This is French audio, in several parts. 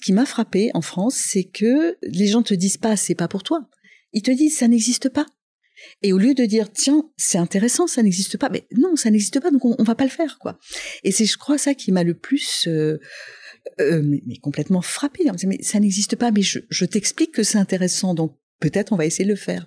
ce qui m'a frappé en France, c'est que les gens te disent pas c'est pas pour toi. Ils te disent ça n'existe pas. Et au lieu de dire tiens c'est intéressant ça n'existe pas, mais non ça n'existe pas donc on, va pas le faire quoi. Et c'est je crois ça qui m'a le plus euh, euh, mais, complètement frappé. Mais ça n'existe pas, mais je, je t'explique que c'est intéressant donc peut-être on va essayer de le faire.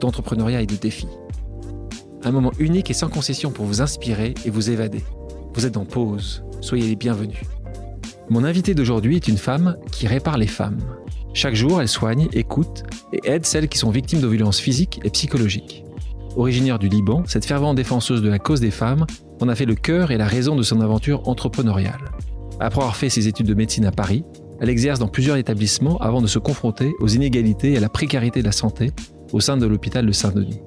d'entrepreneuriat et de défis. Un moment unique et sans concession pour vous inspirer et vous évader. Vous êtes en pause, soyez les bienvenus. Mon invité d'aujourd'hui est une femme qui répare les femmes. Chaque jour, elle soigne, écoute et aide celles qui sont victimes de violences physiques et psychologiques. Originaire du Liban, cette fervente défenseuse de la cause des femmes en a fait le cœur et la raison de son aventure entrepreneuriale. Après avoir fait ses études de médecine à Paris, elle exerce dans plusieurs établissements avant de se confronter aux inégalités et à la précarité de la santé au sein de l'hôpital de Saint-Denis.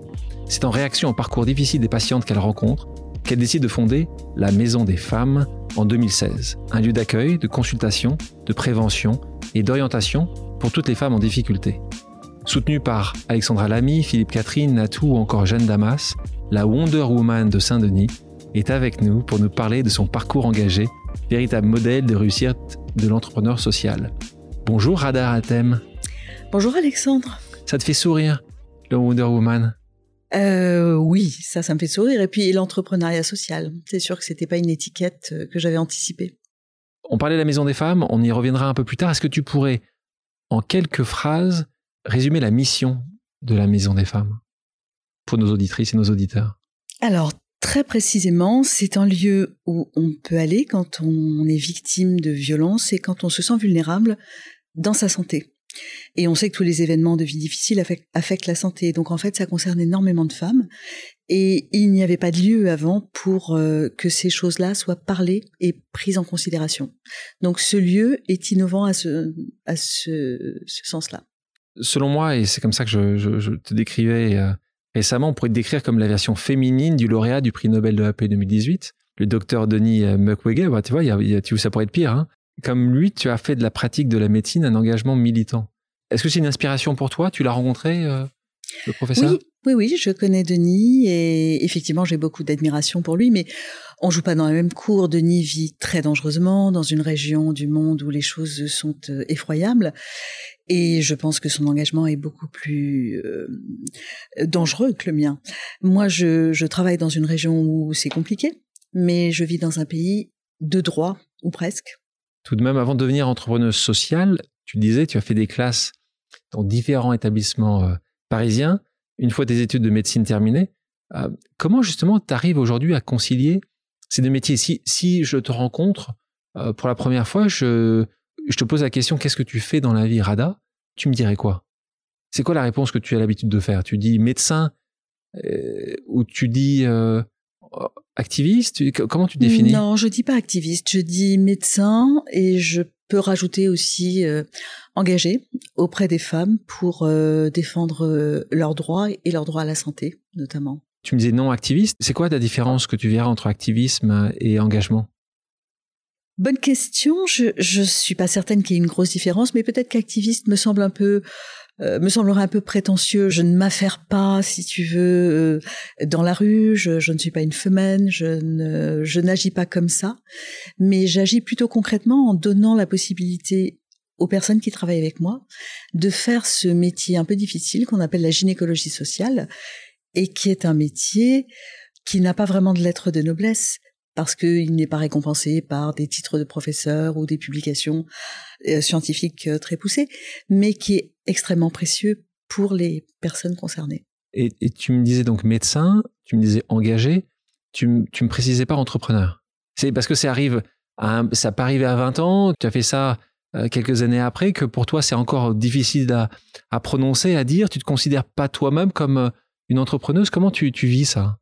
C'est en réaction au parcours difficile des patientes qu'elle rencontre qu'elle décide de fonder la Maison des Femmes en 2016, un lieu d'accueil, de consultation, de prévention et d'orientation pour toutes les femmes en difficulté. Soutenue par Alexandra Lamy, Philippe Catherine, Natou ou encore Jeanne Damas, la Wonder Woman de Saint-Denis est avec nous pour nous parler de son parcours engagé, véritable modèle de réussite de l'entrepreneur social. Bonjour Radar Atem. Bonjour Alexandre. Ça te fait sourire? Le Wonder Woman euh, oui, ça, ça me fait sourire. Et puis l'entrepreneuriat social, c'est sûr que c'était pas une étiquette euh, que j'avais anticipée. On parlait de la Maison des Femmes, on y reviendra un peu plus tard. Est-ce que tu pourrais, en quelques phrases, résumer la mission de la Maison des Femmes pour nos auditrices et nos auditeurs? Alors, très précisément, c'est un lieu où on peut aller quand on est victime de violence et quand on se sent vulnérable dans sa santé. Et on sait que tous les événements de vie difficile affectent, la santé. Donc en fait, ça concerne énormément de femmes. Et il n'y avait pas de lieu avant pour euh, que ces choses-là soient parlées et prises en considération. Donc ce lieu est innovant à ce, à ce, sens-là. Selon moi, et c'est comme ça que je, te décrivais euh, récemment, on pourrait te décrire comme la version féminine du lauréat du prix Nobel de la paix 2018, le docteur Denis euh, Mukwege. Bah, tu vois, ça pourrait être pire. Hein comme lui, tu as fait de la pratique de la médecine un engagement militant. Est-ce que c'est une inspiration pour toi? Tu l'as rencontré, euh, le professeur? Oui, oui, oui, je connais Denis et effectivement, j'ai beaucoup d'admiration pour lui, mais on joue pas dans la même cour. Denis vit très dangereusement dans une région du monde où les choses sont euh, effroyables. Et je pense que son engagement est beaucoup plus euh, dangereux que le mien. Moi, je, je travaille dans une région où c'est compliqué, mais je vis dans un pays de droit, ou presque. Tout de même, avant de devenir entrepreneuse sociale, tu disais, tu as fait des classes dans différents établissements euh, parisiens. Une fois tes études de médecine terminées, euh, comment justement tu arrives aujourd'hui à concilier ces deux métiers? Si, si je te rencontre euh, pour la première fois, je, je te pose la question qu'est-ce que tu fais dans la vie, Rada? Tu me dirais quoi? C'est quoi la réponse que tu as l'habitude de faire? Tu dis médecin ou tu dis activiste? Comment tu définis? Non, je dis pas activiste, je dis médecin et je peux rajouter aussi euh, engagé auprès des femmes pour euh, défendre euh, leurs droits et leurs droits à la santé notamment. Tu me disais non activiste, c'est quoi la différence que tu verras entre activisme et engagement? Bonne question, je je suis pas certaine qu'il y ait une grosse différence, mais peut-être qu'activiste me semble un peu euh, me semblerait un peu prétentieux. Je ne m'affaire pas, si tu veux, euh, dans la rue. Je, je, ne suis pas une femelle. Je ne, je n'agis pas comme ça. Mais j'agis plutôt concrètement en donnant la possibilité aux personnes qui travaillent avec moi de faire ce métier un peu difficile qu'on appelle la gynécologie sociale et qui est un métier qui n'a pas vraiment de lettres de noblesse parce qu'il n'est pas récompensé par des titres de professeur ou des publications euh, scientifiques euh, très poussées, mais qui est extrêmement précieux pour les personnes concernées. Et, tu me disais donc médecin, tu me disais engagé, tu, tu me précisais pas entrepreneur. C'est parce que ça arrive, à ça pas arrivé à 20 ans, tu as fait ça euh, quelques années après, que pour toi c'est encore difficile à, prononcer, à dire. Tu te considères pas toi-même comme une entrepreneuse. Comment tu vis ça?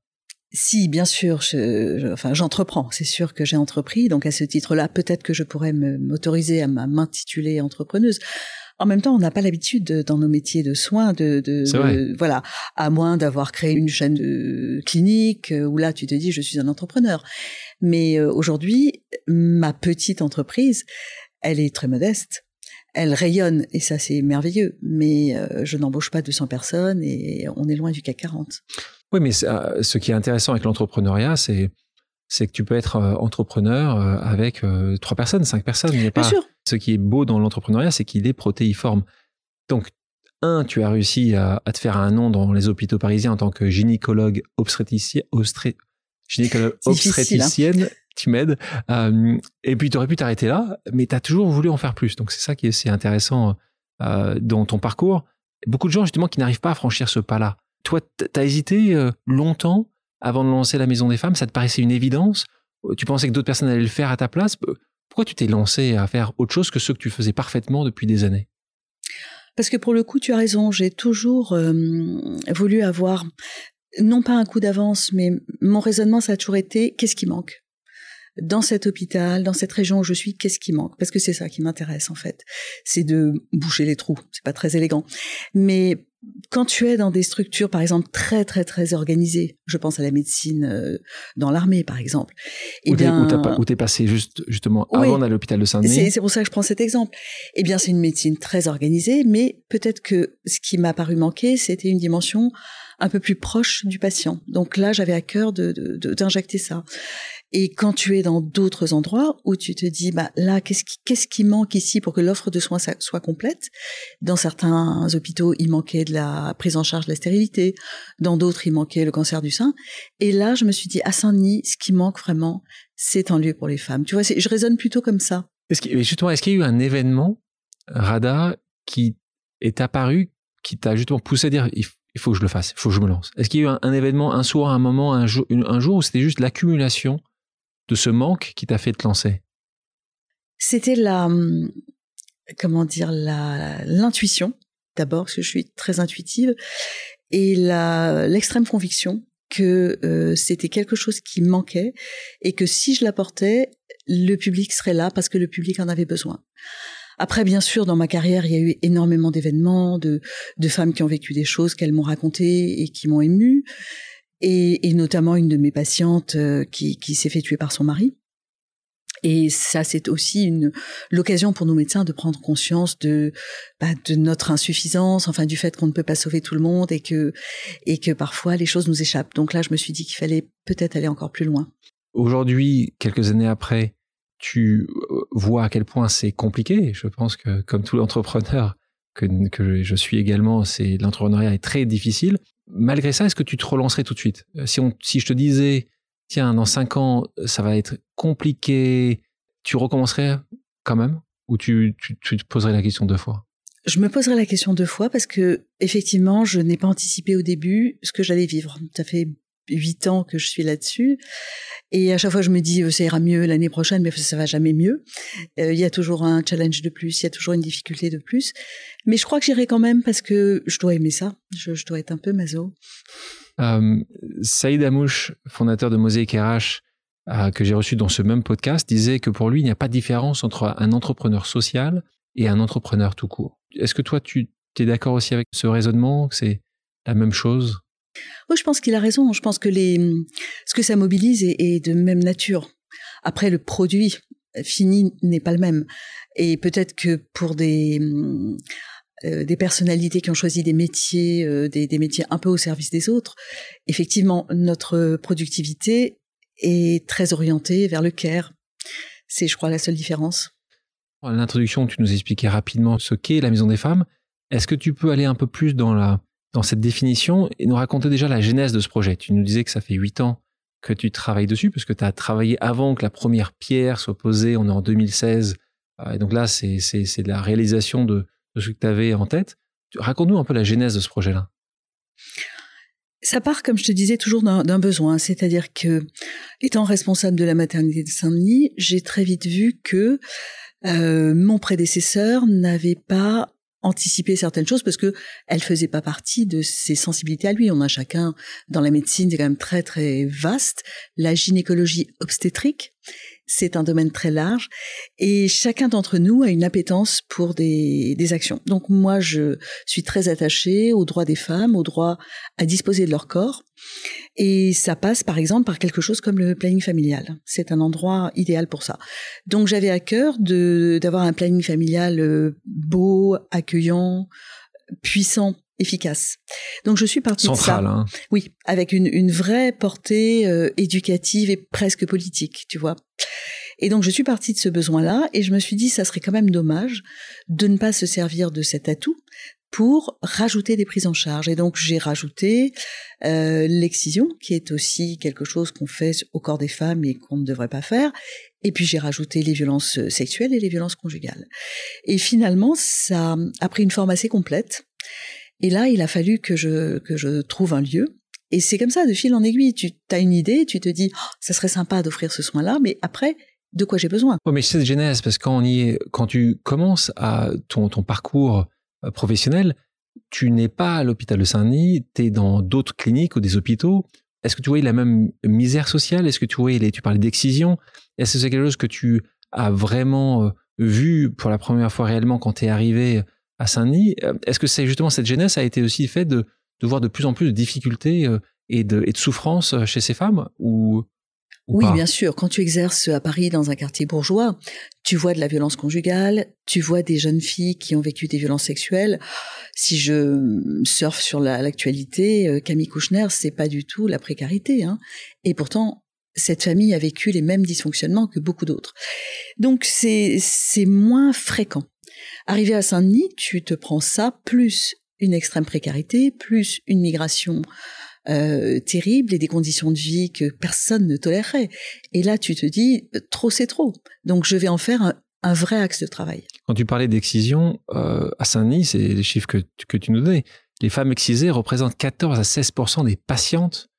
Si, bien sûr, je, enfin, j'entreprends. C'est sûr que j'ai entrepris. Donc, à ce titre-là, peut-être que je pourrais m'autoriser à m'intituler entrepreneuse. En même temps, on n'a pas l'habitude dans nos métiers de soins de, de, voilà, à moins d'avoir créé une chaîne de clinique euh, où là tu te dis je suis un entrepreneur. Mais euh, aujourd'hui, ma petite entreprise, elle est très modeste. Elle rayonne et ça c'est merveilleux. Mais euh, je n'embauche pas 200 personnes et on est loin du CAC 40. Oui, mais ce qui est intéressant avec l'entrepreneuriat, c'est c'est que tu peux être entrepreneur avec trois personnes, cinq personnes. Il. Bien sûr ce qui est beau dans l'entrepreneuriat, c'est qu'il est protéiforme. Donc, un, tu as réussi à, te faire un nom dans les hôpitaux parisiens en tant que gynécologue obstétricienne, gynécologue hein. obstétricienne, tu m'aides. Euh, et puis, tu aurais pu t'arrêter là, mais tu as toujours voulu en faire plus. Donc, c'est ça qui est, intéressant euh, dans ton parcours. Beaucoup de gens, justement, qui n'arrivent pas à franchir ce pas-là. Toi, tu as hésité euh, longtemps avant de lancer la Maison des Femmes? Ça te paraissait une évidence? Tu pensais que d'autres personnes allaient le faire à ta place? Pourquoi tu t'es lancé à faire autre chose que ce que tu faisais parfaitement depuis des années? Parce que pour le coup, tu as raison. J'ai toujours euh, voulu avoir, non pas un coup d'avance, mais mon raisonnement, ça a toujours été qu'est-ce qui manque? Dans cet hôpital, dans cette région où je suis, qu'est-ce qui manque? Parce que c'est ça qui m'intéresse en fait. C'est de boucher les trous. C'est pas très élégant, mais quand tu es dans des structures, par exemple, très très très organisées, je pense à la médecine euh, dans l'armée, par exemple, et eh bien, où t'es passé juste justement avant d'aller à l'hôpital de Saint-Denis. C'est pour ça que je prends cet exemple. Eh bien, c'est une médecine très organisée, mais peut-être que ce qui m'a paru manquer, c'était une dimension un peu plus proche du patient. Donc là, j'avais à cœur d'injecter de, ça. Et quand tu es dans d'autres endroits où tu te dis, bah là, qu'est-ce qui, qu'est-ce qui manque ici pour que l'offre de soins soit complète? Dans certains hôpitaux, il manquait de la prise en charge de la stérilité. Dans d'autres, il manquait le cancer du sein. Et là, je me suis dit, à Saint-Denis, ce qui manque vraiment, c'est un lieu pour les femmes. Tu vois, je raisonne plutôt comme ça. Est-ce justement, est-ce qu'il y a eu un événement, Rada, qui est apparu, qui t'a justement poussé à dire, il faut que je le fasse, il faut que je me lance? Est-ce qu'il y a eu un, événement, un soir, un moment, un jour où c'était juste l'accumulation de ce manque qui t'a fait te lancer? C'était la, hum, comment dire, l'intuition d'abord parce que je suis très intuitive et l'extrême conviction que euh, c'était quelque chose qui manquait et que si je l'apportais, le public serait là parce que le public en avait besoin. Après, bien sûr, dans ma carrière, il y a eu énormément d'événements, de, de femmes qui ont vécu des choses qu'elles m'ont racontées et qui m'ont émue et, et, notamment une de mes patientes euh, qui, qui s'est fait tuer par son mari. Et ça, c'est aussi une l'occasion pour nos médecins de prendre conscience de bah, de notre insuffisance, enfin du fait qu'on ne peut pas sauver tout le monde et que et que parfois les choses nous échappent. Donc là, je me suis dit qu'il fallait peut-être aller encore plus loin. Aujourd'hui, quelques années après, tu euh, vois à quel point c'est compliqué. Je pense que comme tout l'entrepreneur que, je suis également, c'est l'entrepreneuriat est très difficile. Malgré ça, est-ce que tu te relancerais tout de suite? Euh, si, on, si je te disais, tiens, dans cinq ans, ça va être compliqué, tu recommencerais quand même? Ou tu, tu te poserais la question deux fois? Je me poserais la question deux fois parce que effectivement, je n'ai pas anticipé au début ce que j'allais vivre. Ça fait huit ans que je suis là-dessus. Et à chaque fois, je me dis, euh, ça ira mieux l'année prochaine, mais ça va jamais mieux. Euh, il y a toujours un challenge de plus, il y a toujours une difficulté de plus. Mais je crois que j'irai quand même parce que je dois aimer ça. Je, dois être un peu maso. Euh, Saïd Amouche, fondateur de Mosaic RH, euh, que j'ai reçu dans ce même podcast, disait que pour lui, il n'y a pas de différence entre un entrepreneur social et un entrepreneur tout court. Est-ce que toi, tu es d'accord aussi avec ce raisonnement, que c'est la même chose? Oui, je pense qu'il a raison. Je pense que les, ce que ça mobilise est, de même nature. Après, le produit fini n'est pas le même. Et peut-être que pour des, euh, des personnalités qui ont choisi des métiers, euh, des, métiers un peu au service des autres, effectivement, notre productivité est très orientée vers le care. C'est, je crois, la seule différence. À l'introduction, tu nous expliquais rapidement ce qu'est la Maison des Femmes. Est-ce que tu peux aller un peu plus dans la, dans cette définition et nous raconter déjà la genèse de ce projet. Tu nous disais que ça fait huit ans que tu travailles dessus, parce que tu as travaillé avant que la première pierre soit posée, on est en 2016, euh, et donc là, c'est la réalisation de, ce que tu avais en tête. Raconte-nous un peu la genèse de ce projet-là. Ça part, comme je te disais, toujours d'un besoin, c'est-à-dire que, étant responsable de la maternité de Saint-Denis, j'ai très vite vu que euh, mon prédécesseur n'avait pas anticiper certaines choses parce que elle faisait pas partie de ses sensibilités à lui. On a chacun dans la médecine, c'est quand même très très vaste. La gynécologie obstétrique, c'est un domaine très large et chacun d'entre nous a une appétence pour des, des actions. Donc moi, je suis très attachée aux droits des femmes, au droit à disposer de leur corps. Et ça passe par exemple par quelque chose comme le planning familial. C'est un endroit idéal pour ça. Donc j'avais à cœur d'avoir un planning familial euh, beau, accueillant, puissant efficace. Donc je suis partie de ça. Hein. Oui, avec une, une vraie portée euh, éducative et presque politique, tu vois. Et donc je suis partie de ce besoin-là et je me suis dit ça serait quand même dommage de ne pas se servir de cet atout pour rajouter des prises en charge. Et donc j'ai rajouté euh, l'excision, qui est aussi quelque chose qu'on fait au corps des femmes et qu'on ne devrait pas faire. Et puis j'ai rajouté les violences sexuelles et les violences conjugales. Et finalement, ça a pris une forme assez complète. Et là, il a fallu que je, que je trouve un lieu. Et c'est comme ça, de fil en aiguille. Tu as une idée, tu te dis, oh, ça serait sympa d'offrir ce soin-là, mais après, de quoi j'ai besoin? Oh, Mais cette genèse, parce que quand, quand tu commences à ton, ton parcours euh, professionnel, tu n'es pas à l'hôpital de Saint-Denis, tu es dans d'autres cliniques ou des hôpitaux. Est-ce que tu voyais la même misère sociale? Est-ce que tu voyais, les, tu parlais d'excision? Est-ce que c'est quelque chose que tu as vraiment euh, vu pour la première fois réellement quand tu es arrivé à Saint-Denis. Euh, est-ce que c'est justement cette jeunesse a été aussi faite de, de voir de plus en plus de difficultés euh, et de, et de souffrances euh, chez ces femmes ou, oui, bien sûr. Quand tu exerces à Paris dans un quartier bourgeois, tu vois de la violence conjugale, tu vois des jeunes filles qui ont vécu des violences sexuelles. Si je surfe sur l'actualité, Camille Kouchner, c'est pas du tout la précarité. Hein. Et pourtant, cette famille a vécu les mêmes dysfonctionnements que beaucoup d'autres. Donc c'est moins fréquent. Arrivé à Saint-Denis, tu te prends ça, plus une extrême précarité, plus une migration euh, terrible et des conditions de vie que personne ne tolérerait. Et là, tu te dis, trop c'est trop. Donc je vais en faire un, vrai axe de travail. Quand tu parlais d'excision, euh, à Saint-Denis, c'est les chiffres que, que tu nous donnais, les femmes excisées représentent 14 à 16% des patientes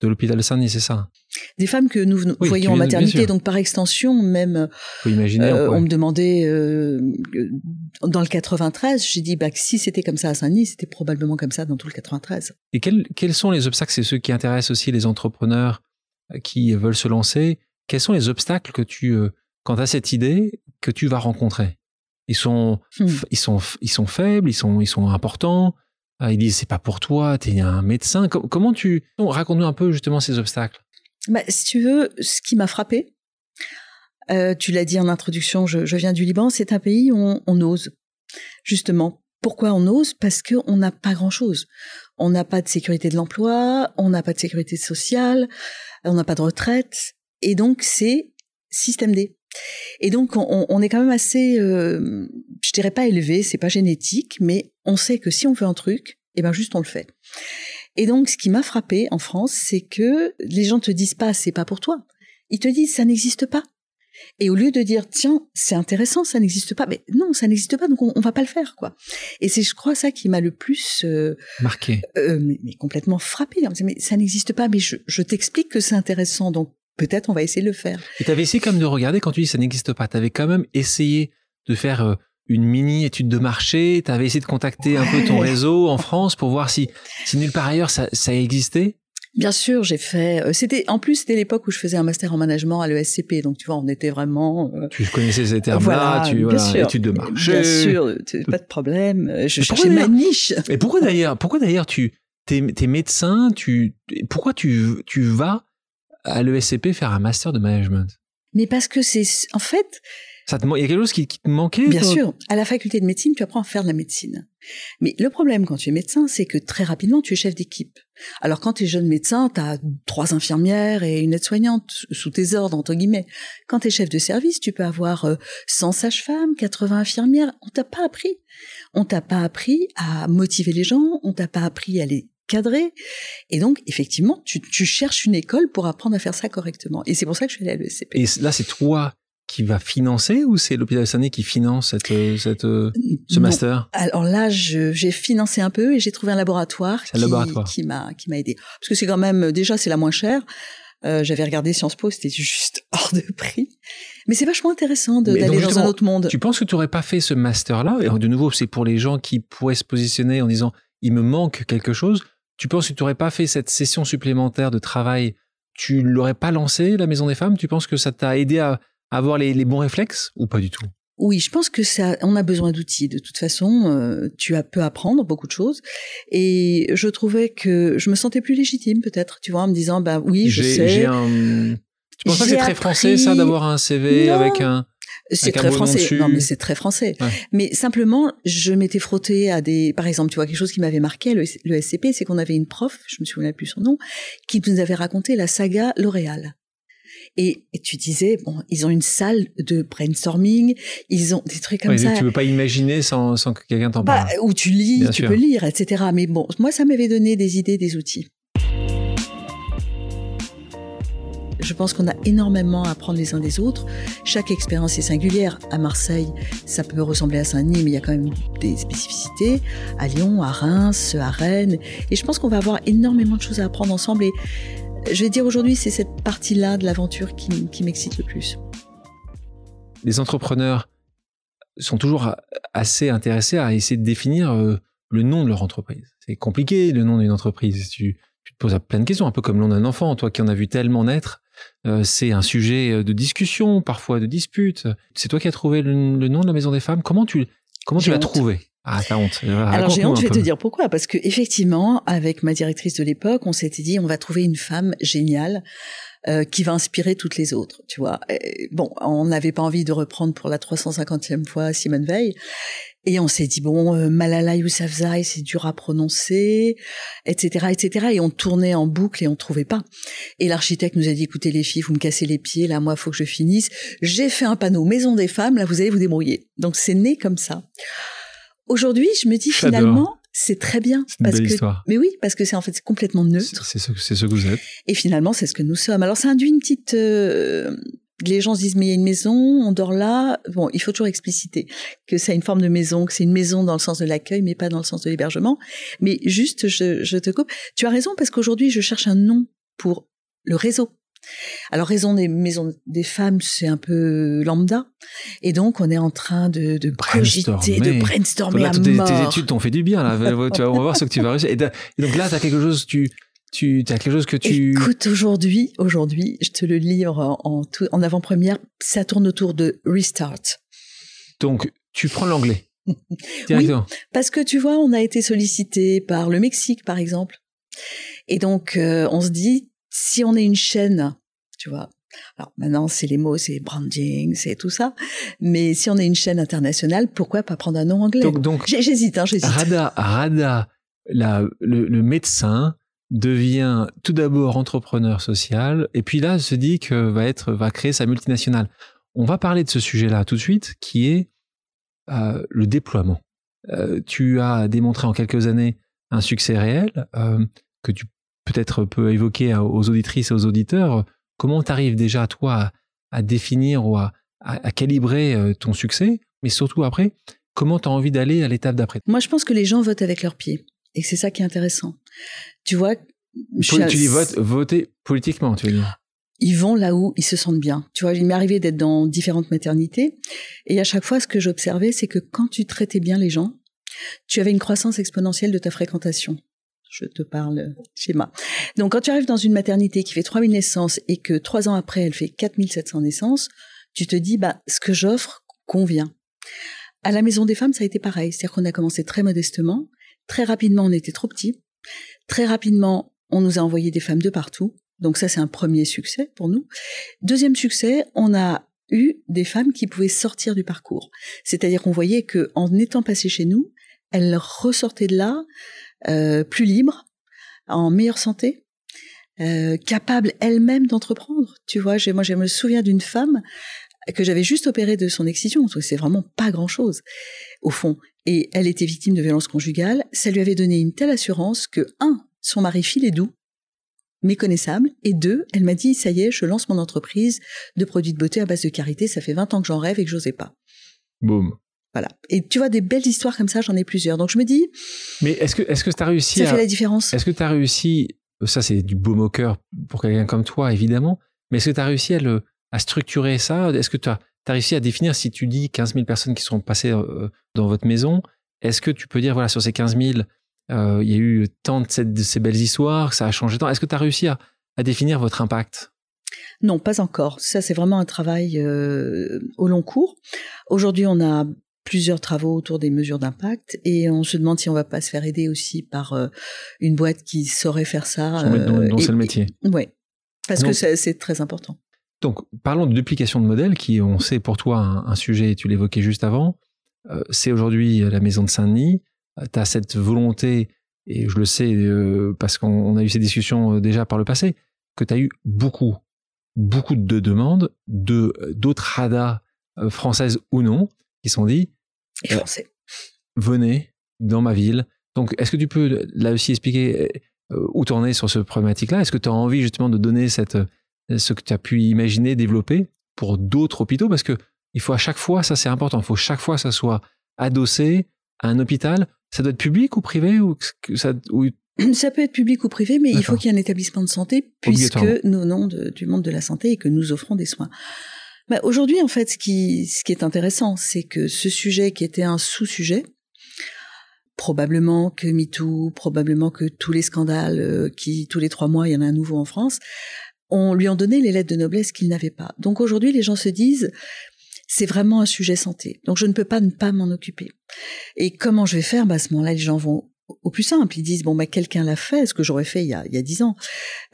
de l'hôpital de Saint-Denis, c'est ça Des femmes que nous voyons en maternité, donc par extension, même. Faut imaginer, euh, on me demandait euh, dans le 93, j'ai dit bah si c'était comme ça à Saint-Denis, c'était probablement comme ça dans tout le 93. Et quels, quels sont les obstacles? C'est ceux qui intéressent aussi les entrepreneurs euh, qui veulent se lancer. Quels sont les obstacles que tu, quant à cette idée, que tu vas rencontrer? Ils sont, hmm. ils sont, ils sont faibles, ils sont, ils sont importants? Ah, ils disent c'est pas pour toi, tu es un médecin. comment tu raconte-nous un peu justement ces obstacles bah, Si tu veux, ce qui m'a frappé, euh, tu l'as dit en introduction, je, viens du Liban, c'est un pays où on, ose. Justement, pourquoi on ose? Parce qu'on n'a pas grand-chose. On n'a pas de sécurité de l'emploi, on n'a pas de sécurité sociale, on n'a pas de retraite, et donc c'est système D. Et donc on, est quand même assez, euh, je dirais pas élevé, c'est pas génétique, mais on sait que si on veut un truc, et eh ben juste on le fait. Et donc ce qui m'a frappé en France, c'est que les gens te disent pas c'est pas pour toi, ils te disent ça n'existe pas. Et au lieu de dire tiens c'est intéressant ça n'existe pas, mais non ça n'existe pas donc on, on, va pas le faire quoi. Et c'est je crois ça qui m'a le plus euh, marqué, euh, mais, complètement frappé. Mais ça n'existe pas, mais je, je t'explique que c'est intéressant donc peut-être on va essayer de le faire. Et tu avais essayé quand même de regarder quand tu dis ça n'existe pas. Tu avais quand même essayé de faire euh, une mini étude de marché. Tu avais essayé de contacter un peu ton réseau en France pour voir si, si nulle part ailleurs ça, ça existait? Bien sûr, j'ai fait. Euh, c'était en plus c'était l'époque où je faisais un master en management à l'ESCP, donc tu vois, on était vraiment. Euh, tu connaissais ces termes-là, voilà, tu voilà, étude de marché. Bien sûr, pas de problème. Je cherchais ma niche. Et pourquoi d'ailleurs Pourquoi d'ailleurs tu t'es médecin Tu pourquoi tu tu vas à l'ESCP faire un master de management Mais parce que c'est, en fait, ça te, il y a quelque chose qui, te manquait Bien sûr. À la faculté de médecine, tu apprends à faire de la médecine. Mais le problème quand tu es médecin, c'est que très rapidement, tu es chef d'équipe. Alors quand tu es jeune médecin, tu as trois infirmières et une aide-soignante sous tes ordres, entre guillemets. Quand tu es chef de service, tu peux avoir 100 euh, sages-femmes, 80 infirmières. On t'a pas appris. On t'a pas appris à motiver les gens, on t'a pas appris à les cadré. Et donc, effectivement, tu, cherches une école pour apprendre à faire ça correctement. Et c'est pour ça que je suis allée à l'ESCP. Et là, c'est toi qui va financer ou c'est l'hôpital de qui finance cette, cette, ce master? Alors là, j'ai financé un peu et j'ai trouvé un laboratoire qui, laboratoire. qui m'a qui m'a aidé. Parce que c'est quand même déjà c'est la moins chère. Euh, j'avais regardé Sciences Po, c'était juste hors de prix. Mais c'est vachement intéressant d'aller dans un autre monde. Tu penses que tu n'aurais pas fait ce master-là? Et de nouveau, c'est pour les gens qui pourraient se positionner en disant il me manque quelque chose. Tu penses que tu n'aurais pas fait cette session supplémentaire de travail Tu l'aurais pas lancé, la Maison des Femmes? Tu penses que ça t'a aidé à avoir les, bons réflexes ou pas du tout? Oui, je pense que ça, on a besoin d'outils. De toute façon, euh, tu as peu apprendre beaucoup de choses, et je trouvais que je me sentais plus légitime, peut-être, tu vois, en me disant, bah oui, je sais. Un... Tu penses pas que c'est très français, ça, d'avoir un CV avec un c'est très français. Non, mais c'est très français. Mais simplement, je m'étais frottée à des, par exemple, tu vois, quelque chose qui m'avait marqué le, le SCP, c'est qu'on avait une prof, je me souviens plus son nom, qui nous avait raconté la saga L'Oréal. Et, tu disais, bon, ils ont une salle de brainstorming, ils ont des trucs comme ça. Tu peux pas imaginer sans, sans que quelqu'un t'en bah, parle. Bah, où tu lis, tu peux lire, etc. Mais bon, moi, ça m'avait donné des idées, des outils. Je pense qu'on a énormément à apprendre les uns des autres. Chaque expérience est singulière. À Marseille, ça peut ressembler à Saint-Denis, mais il y a quand même des spécificités. À Lyon, à Reims, à Rennes. Et je pense qu'on va avoir énormément de choses à apprendre ensemble. Et je vais dire aujourd'hui, c'est cette partie-là de l'aventure qui, m'excite le plus. Les entrepreneurs sont toujours assez intéressés à essayer de définir euh, le nom de leur entreprise. C'est compliqué, le nom d'une entreprise. Tu, tu te poses plein de questions, un peu comme le nom d'un enfant. Toi qui en as vu tellement naître, euh, c'est un sujet euh, de discussion, parfois de dispute. C'est toi qui as trouvé le, nom de la Maison des Femmes. Comment tu, comment tu l'as trouvé? Ah, t'as honte. Alors j'ai honte, je vais te dire pourquoi. Parce que effectivement, avec ma directrice de l'époque, on s'était dit, on va trouver une femme géniale euh, qui va inspirer toutes les autres. Tu vois. bon, on n'avait pas envie de reprendre pour la 350e fois Simone Veil. Et on s'est dit bon, euh, Malala Yousafzai, c'est dur à prononcer, etc., etc. Et on tournait en boucle et on trouvait pas. Et l'architecte nous a dit écoutez les filles, vous me cassez les pieds, là moi faut que je finisse. J'ai fait un panneau Maison des femmes, là vous allez vous débrouiller. Donc c'est né comme ça. Aujourd'hui, je me dis finalement, c'est très bien parce que mais oui parce que c'est en fait complètement neutre c'est ce, ce, que vous êtes et finalement c'est ce que nous sommes alors ça induit une petite euh, les gens se disent mais il y a une maison, on dort là. Bon, il faut toujours expliciter que c'est une forme de maison, que c'est une maison dans le sens de l'accueil, mais pas dans le sens de l'hébergement. Mais juste, je, te coupe. Tu as raison parce qu'aujourd'hui, je cherche un nom pour le réseau. Alors, raison des maisons des femmes, c'est un peu lambda. Et donc, on est en train de, de cogiter, de brainstormer à tes, tes études t'ont fait du bien, là. tu vas, on va voir ce que tu vas réussir. Et, donc là, tu as quelque chose, tu, tu as quelque chose que tu écoute aujourd'hui aujourd'hui je te le livre en en avant-première. Ça tourne autour de restart. Donc tu prends l'anglais. Oui, parce que tu vois on a été sollicité par le Mexique par exemple. Et donc euh, on se dit si on est une chaîne tu vois alors maintenant, c'est les mots, c'est branding, c'est tout ça. Mais si on est une chaîne internationale, pourquoi pas prendre un nom anglais? Donc, donc j'hésite, hein, j'hésite. Rada, Rada, la, le, le, médecin devient tout d'abord entrepreneur social et puis là se dit que va être va créer sa multinationale. On va parler de ce sujet-là tout de suite qui est euh, le déploiement. Euh, tu as démontré en quelques années un succès réel euh, que tu peut-être peux évoquer aux auditrices et aux auditeurs. Comment tu arrives déjà toi à, définir ou à, à calibrer ton succès, mais surtout après, comment tu as envie d'aller à l'étape d'après? Moi, je pense que les gens votent avec leurs pieds. Et c'est ça qui est intéressant. Tu vois, tu dis vote, voter politiquement, tu veux dire ils vont là où ils se sentent bien. Tu vois, il m'est arrivé d'être dans différentes maternités et à chaque fois, ce que j'observais, c'est que quand tu traitais bien les gens, tu avais une croissance exponentielle de ta fréquentation. Je te parle schéma. Donc, quand tu arrives dans une maternité qui fait 3000 naissances et que trois ans après, elle fait 4700 naissances, tu te dis, bah, ce que j'offre convient. À la Maison des Femmes, ça a été pareil. C'est-à-dire qu'on a commencé très modestement. Très rapidement, on était trop petits. Très rapidement, on nous a envoyé des femmes de partout. Donc ça, c'est un premier succès pour nous. Deuxième succès, on a eu des femmes qui pouvaient sortir du parcours. C'est-à-dire qu'on voyait que en étant passées chez nous, elles ressortaient de là euh, plus libres, en meilleure santé, euh, capables elles-mêmes d'entreprendre. Tu vois, moi, je me souviens d'une femme que j'avais juste opérée de son excision. C'est vraiment pas grand-chose au fond. Et elle était victime de violences conjugales. Ça lui avait donné une telle assurance que un, son mari filait doux, méconnaissable, et deux, elle m'a dit, ça y est, je lance mon entreprise de produits de beauté à base de carité, ça fait 20 ans que j'en rêve et que j'osais pas. Boum. Voilà. Et tu vois, des belles histoires comme ça, j'en ai plusieurs. Donc je me dis. Mais est-ce que est-ce que tu as réussi Ça fait la différence. Est-ce que tu as réussi. Ça, c'est du beau au cœur pour quelqu'un comme toi, évidemment. Mais est-ce que tu as réussi à le, à structurer ça? Est-ce que tu as, réussi à définir si tu dis 15 000 personnes qui sont passées dans votre maison Est-ce que tu peux dire, voilà, sur ces 15 000, il y a eu tant de, ces belles histoires, ça a changé tant? Est-ce que tu as réussi à, à définir votre impact? Non, pas encore. Ça, c'est vraiment un travail au long cours. Aujourd'hui, on a plusieurs travaux autour des mesures d'impact et on se demande si on va pas se faire aider aussi par euh, une boîte qui saurait faire ça. dont, c'est le métier. Oui, parce que c'est très important. Donc, parlons de duplication de modèles, qui, on sait pour toi, un, sujet, tu l'évoquais juste avant. Euh, c'est aujourd'hui la maison de Saint-Denis. Euh, tu as cette volonté, et je le sais parce qu'on a eu ces discussions déjà par le passé, que tu as eu beaucoup, beaucoup de demandes de d'autres radas françaises ou non, qui sont dit et euh, français. venez dans ma ville. Donc, est-ce que tu peux là aussi expliquer euh, où tourner sur ce problématique-là? Est-ce que tu as envie justement de donner cette, euh, ce que tu as pu imaginer, développer pour d'autres hôpitaux Parce que il faut à chaque fois, ça c'est important, il faut chaque fois que ça soit adossé à un hôpital. Ça doit être public ou privé ou ça, ça peut être public ou privé, mais il faut qu'il y ait un établissement de santé puisque nous venons du monde de la santé et que nous offrons des soins. Bah, aujourd'hui, en fait, ce qui, ce qui est intéressant, c'est que ce sujet qui était un sous-sujet, probablement que MeToo, probablement que tous les scandales euh, qui, tous les trois mois, il y en a un nouveau en France, on lui ont donné les lettres de noblesse qu'il n'avait pas. Donc aujourd'hui, les gens se disent, c'est vraiment un sujet santé. Donc je ne peux pas ne pas m'en occuper. Et comment je vais faire? Bah, À ce moment-là, les gens vont au plus simple. Ils disent bon bah quelqu'un l'a fait, ce que j'aurais fait il y a il y a dix ans.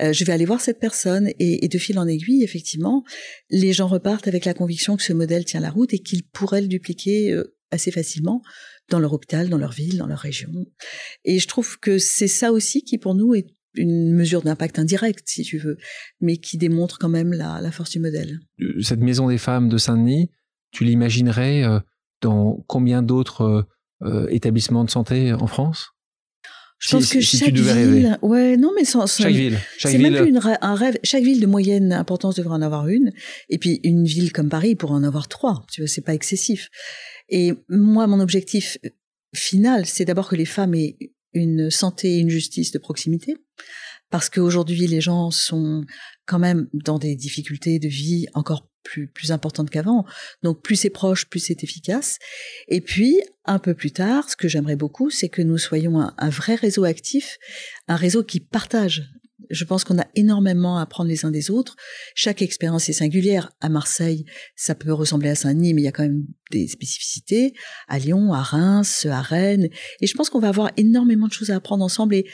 Euh, je vais aller voir cette personne et, de fil en aiguille, effectivement, les gens repartent avec la conviction que ce modèle tient la route et qu'ils pourraient le dupliquer euh, assez facilement dans leur hôpital, dans leur ville, dans leur région. Et je trouve que c'est ça aussi qui pour nous est une mesure d'impact indirect, si tu veux, mais qui démontre quand même la, la force du modèle. Euh, cette maison des femmes de Saint-Denis, tu l'imaginerais dans combien d'autres établissements de santé en France? Je pense que chaque ville, ouais, non, mais sans, chaque ville, c'est même plus une, un rêve. Chaque ville de moyenne importance devrait en avoir une, et puis une ville comme Paris pourrait en avoir trois. Tu vois, c'est pas excessif. Et moi, mon objectif final, c'est d'abord que les femmes aient une santé et une justice de proximité, parce qu'aujourd'hui, les gens sont quand même dans des difficultés de vie encore plus, plus importante qu'avant. Donc plus c'est proche, plus c'est efficace. Et puis, un peu plus tard, ce que j'aimerais beaucoup, c'est que nous soyons un, vrai réseau actif, un réseau qui partage. Je pense qu'on a énormément à apprendre les uns des autres. Chaque expérience est singulière. À Marseille, ça peut ressembler à Saint-Denis, mais il y a quand même des spécificités. À Lyon, à Reims, à Rennes. Et je pense qu'on va avoir énormément de choses à apprendre ensemble. Et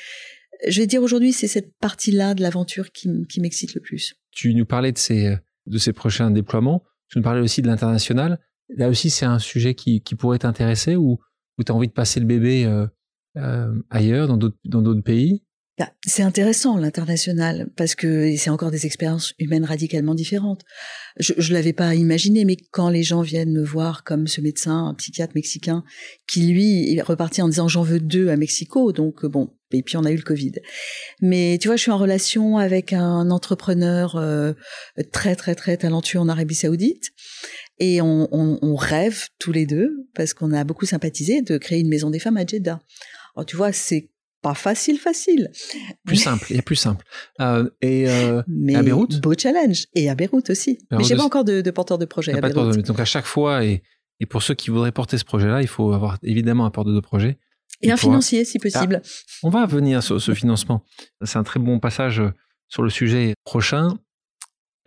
je vais dire aujourd'hui, c'est cette partie-là de l'aventure qui, m'excite le plus. Tu nous parlais de ces prochains déploiements. Tu nous parlais aussi de l'international. Là aussi, c'est un sujet qui, pourrait t'intéresser ou, ou tu as envie de passer le bébé euh, euh, ailleurs, dans d'autres pays? Bah, c'est intéressant l'international parce que c'est encore des expériences humaines radicalement différentes. Je, je l'avais pas imaginé, mais quand les gens viennent me voir comme ce médecin, un psychiatre mexicain, qui lui est reparti en disant j'en veux deux à Mexico, donc bon, et puis on a eu le Covid. Mais tu vois, je suis en relation avec un entrepreneur euh, très très très talentueux en Arabie Saoudite. Et on, on, on rêve tous les deux, parce qu'on a beaucoup sympathisé, de créer une maison des femmes à Jeddah. Alors tu vois, c'est pas facile, facile. Plus simple, il y a plus simple. Euh, et euh, mais à Beyrouth Beau challenge. Et à Beyrouth aussi. mais j'ai pas encore de, de porteur de projet à Beyrouth. donc à chaque fois, et, et pour ceux qui voudraient porter ce projet-là, il faut avoir évidemment un porteur de projet. Et un financier, si possible. Ah, on va venir sur ce financement. C'est un très bon passage sur le sujet prochain.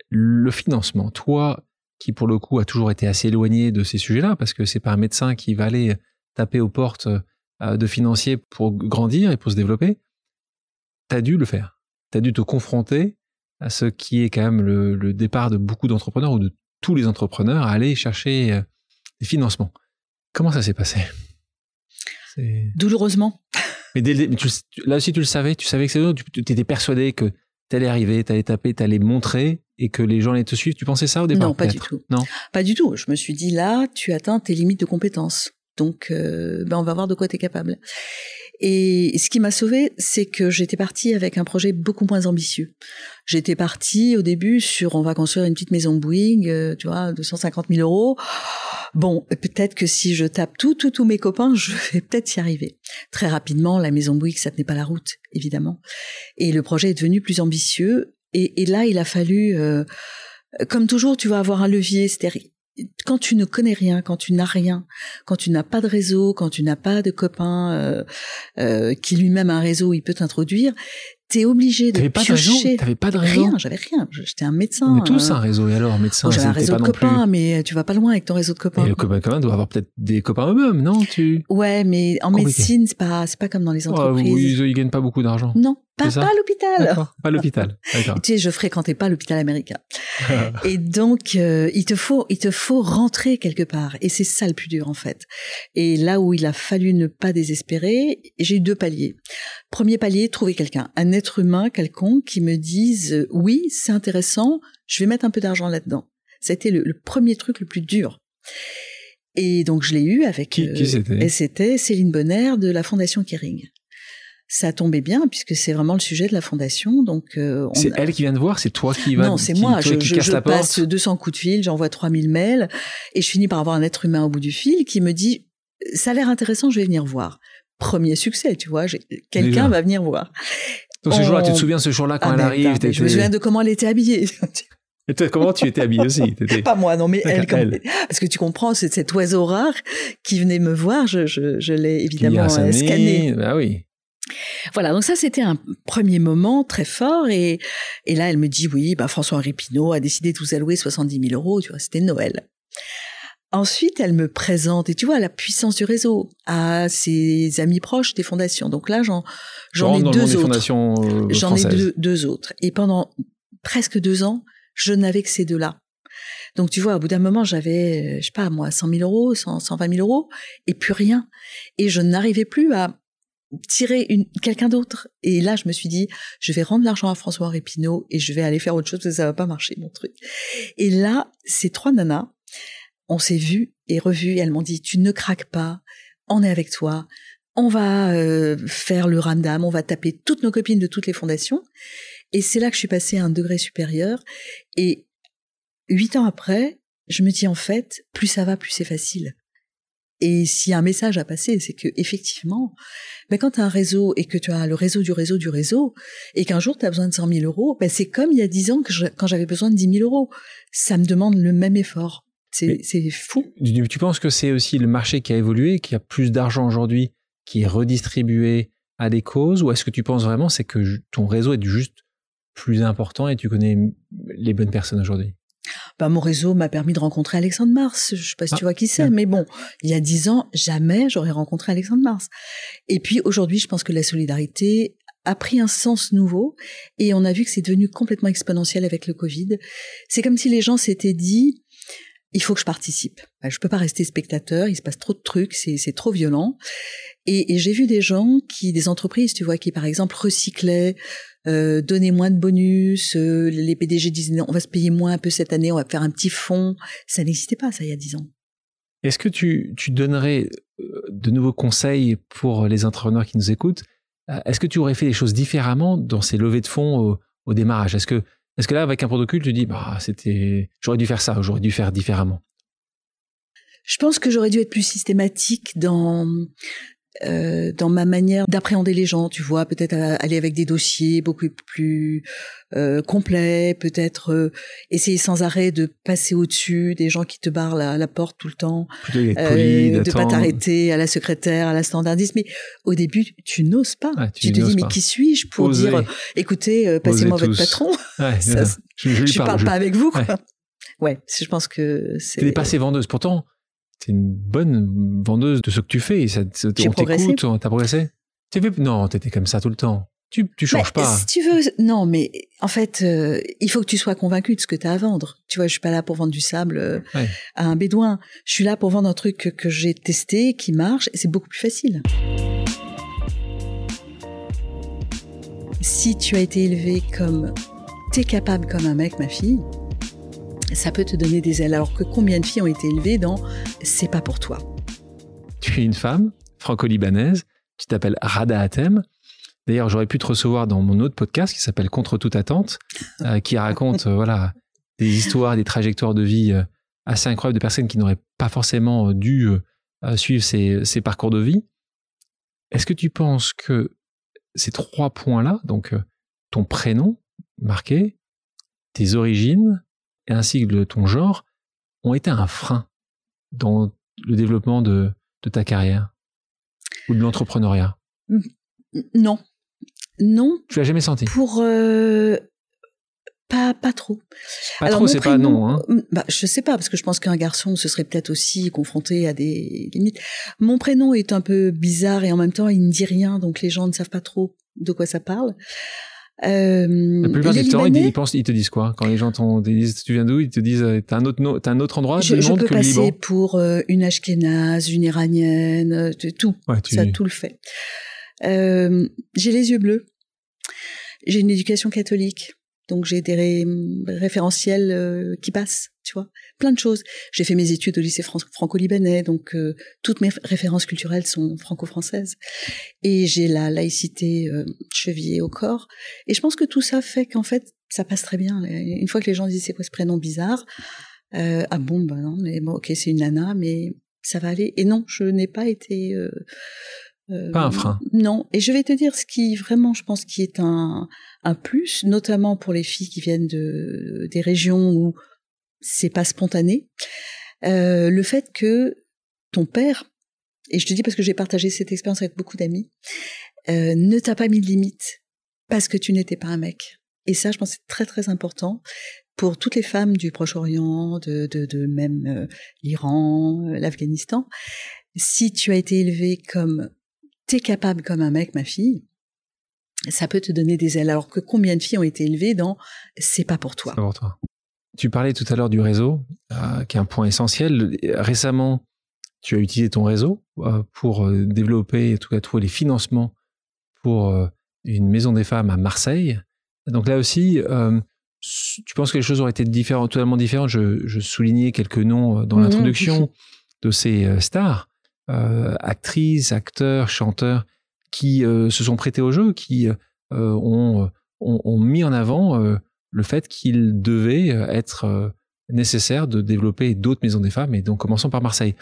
Le financement. Toi, qui pour le coup a toujours été assez éloigné de ces sujets-là, parce que c'est pas un médecin qui va aller taper aux portes de financiers pour grandir et pour se développer, tu as dû le faire. Tu as dû te confronter à ce qui est quand même le, départ de beaucoup d'entrepreneurs ou de tous les entrepreneurs à aller chercher euh, des financements. Comment ça s'est passé? Douloureusement. Mais, là aussi, tu le savais, tu savais que c'est tu, tu étais persuadé que tu allais arriver, tu allais taper, tu allais montrer et que les gens allaient te suivre? Tu pensais ça au départ Non, pas du tout. Non, pas du tout. Je me suis dit là, tu atteins tes limites de compétences. Donc, euh, ben on va voir de quoi tu es capable. Et ce qui m'a sauvé, c'est que j'étais partie avec un projet beaucoup moins ambitieux. J'étais partie au début sur on va construire une petite maison Boeing, euh, tu vois, 250 000 euros. Bon, peut-être que si je tape tout, tout, tous mes copains, je vais peut-être y arriver. Très rapidement, la maison Bouygues, ça tenait pas la route, évidemment. Et le projet est devenu plus ambitieux. Et, et là, il a fallu euh, comme toujours, tu vas avoir un levier. C'est-à-dire, quand tu ne connais rien, quand tu n'as rien, quand tu n'as pas de réseau, quand tu n'as pas de copain euh, euh, qui lui-même a un réseau, il peut t'introduire, t'es obligé de pas piocher. T'avais pas de réseau Rien, j'avais rien. J'étais un médecin. On est tous euh, un réseau, et alors, médecin, J'avais un réseau pas de copains, plus... mais tu vas pas loin avec ton réseau de copains. Et le copain commun doit avoir peut-être des copains eux-mêmes, non? Tu... Ouais, mais en Compliqué. médecine, c'est pas, c'est pas comme dans les Oh, entreprises. oui, ils, ils gagnent pas beaucoup d'argent. Non, pas, pas à l'hôpital. Pas l'hôpital. Tu sais, je fréquentais pas l'hôpital américain. Et donc, euh, il te faut, il te faut rentrer quelque part. Et c'est ça le plus dur, en fait. Et là où il a fallu ne pas désespérer, j'ai eu deux paliers. Premier palier, trouver quelqu'un, un être humain quelconque qui me dise, euh, oui, c'est intéressant, je vais mettre un peu d'argent là-dedans. C'était le, le premier truc le plus dur. Et donc, je l'ai eu avec... Qui- qui c'était? Et c'était Céline Bonner de la Fondation Kering. Ça tombait bien puisque c'est vraiment le sujet de la fondation. Donc, euh, C'est a- elle qui vient te voir, c'est toi qui va. non, c'est moi. Je, qui je, passe 200 coups de fil, j'envoie 3000 mails et je finis par avoir un être humain au bout du fil qui me dit ça a l'air intéressant, je vais venir voir. Premier succès, tu vois, quelqu'un va venir voir. Donc ce jour-là, tu te souviens ce jour-là quand Ah, elle arrive je me souviens de comment elle était habillée. Et toi, comment tu étais habillé aussi Pas moi, non, mais elle, comme- elle. Parce que tu comprends, c'est cet oiseau rare qui venait me voir, je, je, je l'ai évidemment euh, scanné. Ah oui. Voilà, donc ça c'était un premier moment très fort et, et là elle me dit oui, bah François-Henri Pinault a décidé de vous allouer 70 000 euros, tu vois, c'était Noël. Ensuite, elle me présente, et tu vois, la puissance du réseau à ses amis proches des fondations. Donc là, j'en, j'en ai deux autres. euh, J'en ai deux, deux autres. Et pendant presque deux ans, je n'avais que ces deux-là. Donc tu vois, au bout d'un moment, j'avais, euh, je sais pas, moi, 100 000 euros, 100, 120 000 euros, et plus rien. Et je n'arrivais plus à tirer une, quelqu'un d'autre. Et là, je me suis dit, je vais rendre l'argent à François Répinaud et je vais aller faire autre chose parce que ça va pas marcher, mon truc. Et là, ces trois nanas, on s'est vus et revus et elles m'ont dit, tu ne craques pas, on est avec toi, on va euh, faire le ramdam, on va taper toutes nos copines de toutes les fondations. Et c'est là que je suis passée à un degré supérieur. Et huit ans après, je me dis en fait, plus ça va, plus c'est facile. Et s'il y a un message à passer, c'est que effectivement, ben quand tu as un réseau et que tu as le réseau du réseau du réseau, et qu'un jour tu as besoin de 100 000 euros, ben c'est comme il y a 10 ans que je- quand j'avais besoin de 10 000 euros. Ça me demande le même effort. C'est fou. Tu tu penses que c'est aussi le marché qui a évolué, qu'il y a plus d'argent aujourd'hui qui est redistribué à des causes, ou est-ce que tu penses vraiment c'est que ton réseau est juste plus important et tu connais les bonnes personnes aujourd'hui? Ben, mon réseau m'a permis de rencontrer Alexandre Mars. Je sais pas si Ah, tu vois qui c'est, mais bon, il y a dix ans, jamais j'aurais rencontré Alexandre Mars. Et puis aujourd'hui, je pense que la solidarité a pris un sens nouveau et on a vu que c'est devenu complètement exponentiel avec le Covid. C'est comme si les gens s'étaient dit, il faut que je participe. Ben, Je peux pas rester spectateur, il se passe trop de trucs, c'est c'est trop violent. Et, et j'ai vu des gens qui, des entreprises, tu vois, qui par exemple recyclaient, euh, donnaient moins de bonus, euh, les PDG disaient non, on va se payer moins un peu cette année, on va faire un petit fonds. Ça n'existait pas, ça, il y a dix ans. Est-ce que tu, tu donnerais euh, de nouveaux conseils pour les entrepreneurs qui nous écoutent? Est-ce que tu aurais fait les choses différemment dans ces levées de fonds au, au démarrage? Est-ce que, est que là, avec un protocole, tu dis, bah, c'était, j'aurais dû faire ça, j'aurais dû faire différemment? Je pense que j'aurais dû être plus systématique dans euh, dans ma manière d'appréhender les gens, tu vois, peut-être aller avec des dossiers beaucoup plus euh, complets, peut-être euh, essayer sans arrêt de passer au-dessus des gens qui te barrent la, la porte tout le temps, poli, de pas t'arrêter à la secrétaire, à la standardiste. Mais au début, tu n'oses pas. Tu tu te dis, mais qui suis-je pour dire, écoutez, passez-moi votre patron Ouais, Ça, ça, je, Je parle. parle je- pas avec vous, quoi. Ouais. Ouais, je pense que c'est. Tu n'es pas assez vendeuse. Pourtant, tu es une bonne vendeuse de ce que tu fais. Et ça, on t'écoute, on- t'as progressé. Fait... Non, t'étais comme ça tout le temps. Tu, tu changes Bah, pas. Si tu veux, non, mais en fait, euh, il faut que tu sois convaincu de ce que tu as à vendre. Tu vois, je suis pas là pour vendre du sable euh, Ouais. à un bédouin. Je suis là pour vendre un truc que, que j'ai testé, qui marche, et c'est beaucoup plus facile. Si tu as été élevé comme t'es capable comme un mec, ma fille, ça peut te donner des ailes. Alors que combien de filles ont été élevées dans c'est pas pour toi? Tu es une femme franco-libanaise. Tu t'appelles Rada Hatem. D'ailleurs, j'aurais pu te recevoir dans mon autre podcast qui s'appelle Contre toute attente, euh, qui raconte euh, voilà des histoires, des trajectoires de vie euh, assez incroyables de personnes qui n'auraient pas forcément dû suivre ces, ces parcours de vie. Est-ce que tu penses que ces trois points-là, donc ton prénom marqué, tes origines ainsi que ton genre ont été un frein dans le développement de, ta carrière ou de l'entrepreneuriat? Non. Non. Tu l'as jamais senti? Pour euh, pas pas trop. Pas trop, c'est pas non. Hein? Bah, je sais pas parce que je pense qu'un garçon se serait peut-être aussi confronté à des limites. Mon prénom est un peu bizarre et en même temps il ne dit rien, donc les gens ne savent pas trop de quoi ça parle. Euh, la plupart du temps, ils, pensent, ils te disent quoi? Quand les gens te disent tu viens d'où? Ils te disent euh, t'as un autre t'as un autre endroit Je, je peux passer pour euh, une ashkénaze, une iranienne, tout. Ouais, tu... Ça tout le fait. Euh, j'ai les yeux bleus. J'ai une éducation catholique. Donc j'ai des référentiels euh, qui passent, tu vois, plein de choses. J'ai fait mes études au lycée franco-libanais, donc euh, toutes mes références culturelles sont franco-françaises. Et j'ai la laïcité euh, chevillée au corps. Et je pense que tout ça fait qu'en fait, ça passe très bien. Une fois que les gens disent c'est quoi ce prénom bizarre, ah bon, ben non, mais bon, ok, c'est une nana, mais ça va aller. Et non, je n'ai pas été euh, pas un frein. Non. Et je vais te dire ce qui vraiment, je pense, qui est un, un plus, notamment pour les filles qui viennent de des régions où c'est pas spontané. Euh, le fait que ton père, et je te dis parce que j'ai partagé cette expérience avec beaucoup d'amis, euh, ne t'a pas mis de limite parce que tu n'étais pas un mec. Et ça, je pense, c'est très très important pour toutes les femmes du Proche-Orient, de, de, de même euh, l'Iran, euh, l'Afghanistan. Si tu as été élevé comme t'es capable comme un mec, ma fille, ça peut te donner des ailes. Alors que combien de filles ont été élevées dans c'est pas pour toi. C'est pour toi. Tu parlais tout à l'heure du réseau, euh, qui est un point essentiel. Récemment, tu as utilisé ton réseau euh, pour euh, développer, en tout cas trouver les financements pour une maison des femmes à Marseille. Donc là aussi, tu penses que les choses auraient été différentes, totalement différentes? Je, soulignais quelques noms dans mmh l'introduction de ces stars. Euh, actrices, acteurs, chanteurs qui euh, se sont prêtés au jeu, qui euh, ont, ont, mis en avant le fait qu'il devait être nécessaire de développer d'autres maisons des femmes, et donc commençons par Marseille.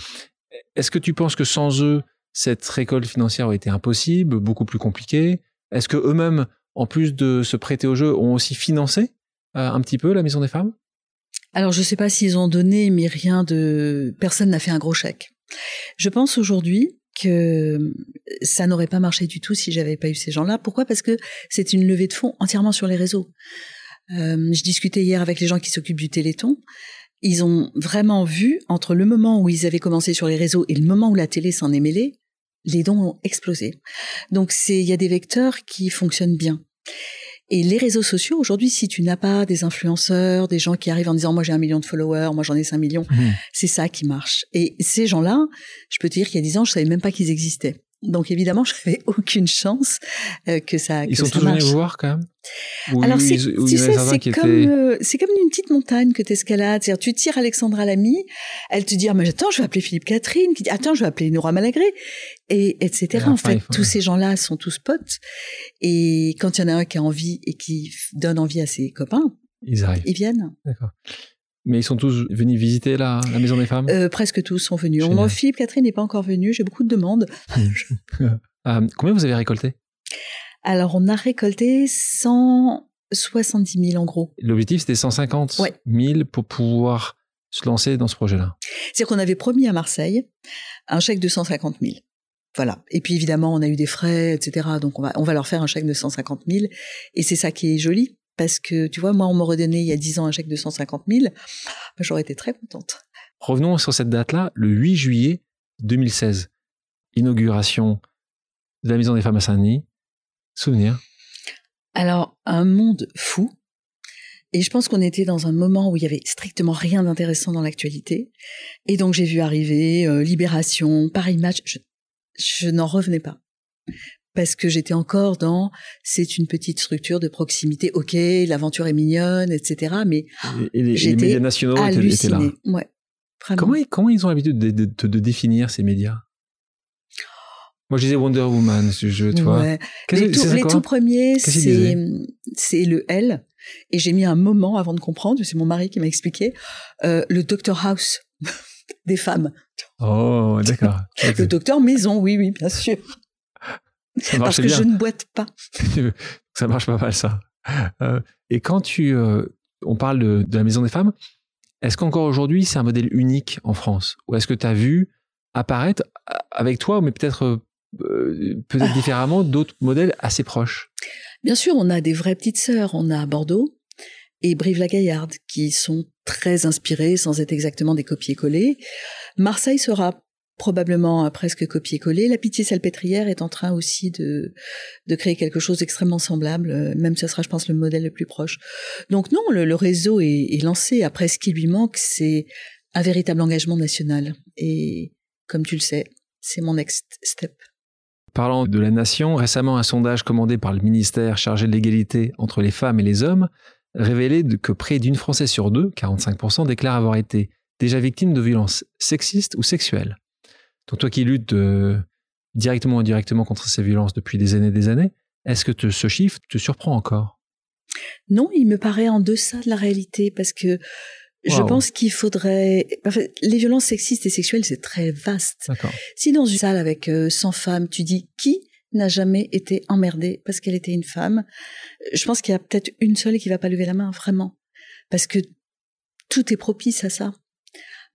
Est-ce que tu penses que sans eux, cette récolte financière aurait été impossible, beaucoup plus compliquée? Est-ce que eux-mêmes, en plus de se prêter au jeu, ont aussi financé un petit peu la maison des femmes? Alors je ne sais pas s'ils ont donné, mais rien de personne n'a fait un gros chèque. Je pense aujourd'hui que ça n'aurait pas marché du tout si j'avais pas eu ces gens-là. Pourquoi? Parce que c'est une levée de fonds entièrement sur les réseaux. Euh, je discutais hier avec les gens qui s'occupent du Téléthon. Ils ont vraiment vu, entre le moment où ils avaient commencé sur les réseaux et le moment où la télé s'en est mêlée, les dons ont explosé. Donc il y a des vecteurs qui fonctionnent bien. Et les réseaux sociaux, aujourd'hui, si tu n'as pas des influenceurs, des gens qui arrivent en disant moi j'ai un million de followers, moi j'en ai cinq millions, mmh. c'est ça qui marche. Et ces gens-là, je peux te dire qu'il y a dix ans, je savais même pas qu'ils existaient. Donc évidemment, je n'avais aucune chance euh, que ça. Ils sont tous venus voir quand même? Alors c'est, tu sais, c'est comme euh, c'est comme une petite montagne que tu escalades. C'est-à-dire, tu tires Alexandra Lamy, elle te dit ah, mais attends, je vais appeler Philippe Catherine, qui dit attends, je vais appeler Nora Malagré, et etc. en fait, tous ces gens-là sont tous potes. Et quand il y en a un qui a envie et qui donne envie à ses copains, ils arrivent, ils viennent. D'accord. Mais ils sont tous venus visiter la, la Maison des Femmes? Euh, Presque tous sont venus. Mon Philippe Catherine n'est pas encore venu, j'ai beaucoup de demandes. euh, combien vous avez récolté? Alors, on a récolté 170 000 en gros. L'objectif, c'était 150 000 pour pouvoir se lancer dans ce projet-là. C'est-à-dire qu'on avait promis à Marseille un chèque de 150 000. Voilà. Et puis évidemment, on a eu des frais, etc. Donc on va, on va leur faire un chèque de 150 000. Et c'est ça qui est joli, parce que, tu vois, moi, on m'aurait donné il y a 10 ans un chèque de 150 000, bah, j'aurais été très contente. Revenons sur cette date-là, le 8 juillet 2016. Inauguration de la Maison des Femmes à Saint-Denis. Souvenir? Alors, un monde fou. Et je pense qu'on était dans un moment où il y avait strictement rien d'intéressant dans l'actualité. Et donc j'ai vu arriver euh, Libération, Paris Match. je n'en revenais pas parce que j'étais encore dans c'est une petite structure de proximité. Ok, l'aventure est mignonne, etc. Mais et, les, médias nationaux étaient, là. Ouais, comment, comment ils ont l'habitude de, de, définir ces médias? Moi, je disais Wonder Woman, ce jeu, tu vois. Les, tout, les tout premiers, c'est c'est le L. Et j'ai mis un moment avant de comprendre. C'est mon mari qui m'a expliqué euh, le Doctor House des femmes. Oh, d'accord. le Docteur Maison, oui, oui, bien sûr. Parce que je ne boite pas. ça marche pas mal ça. Euh, et quand tu, euh, on parle de, la maison des femmes, Est-ce qu'encore aujourd'hui, c'est un modèle unique en France? Ou est-ce que tu as vu apparaître avec toi, mais peut-être euh, peut-être différemment, d'autres modèles assez proches? Bien sûr, on a des vraies petites sœurs. On a Bordeaux et Brive-la-Gaillarde qui sont très inspirées sans être exactement des copier-coller. Marseille sera probablement presque copier-coller. La Pitié Salpêtrière est en train aussi de, de créer quelque chose d'extrêmement semblable, euh, même ce sera, je pense, le modèle le plus proche. Donc non, le, réseau est, est, lancé. Après, ce qui lui manque, c'est un véritable engagement national. Et comme tu le sais, c'est mon next step. Parlant de la nation, récemment un sondage commandé par le ministère chargé de l'égalité entre les femmes et les hommes révélait que près d'une Française sur deux, 45%, déclare avoir été déjà victime de violences sexistes ou sexuelles. Donc toi qui luttes euh, directement ou indirectement contre ces violences depuis des années et des années, est-ce que ce chiffre te surprend encore? Non, il me paraît en deçà de la réalité parce que je pense qu'il faudrait. les violences sexistes et sexuelles, c'est très vaste. Si dans une salle avec 100 euh, femmes, tu dis qui n'a jamais été emmerdée parce qu'elle était une femme, je pense qu'il y a peut-être une seule qui va pas lever la main, vraiment, parce que tout est propice à ça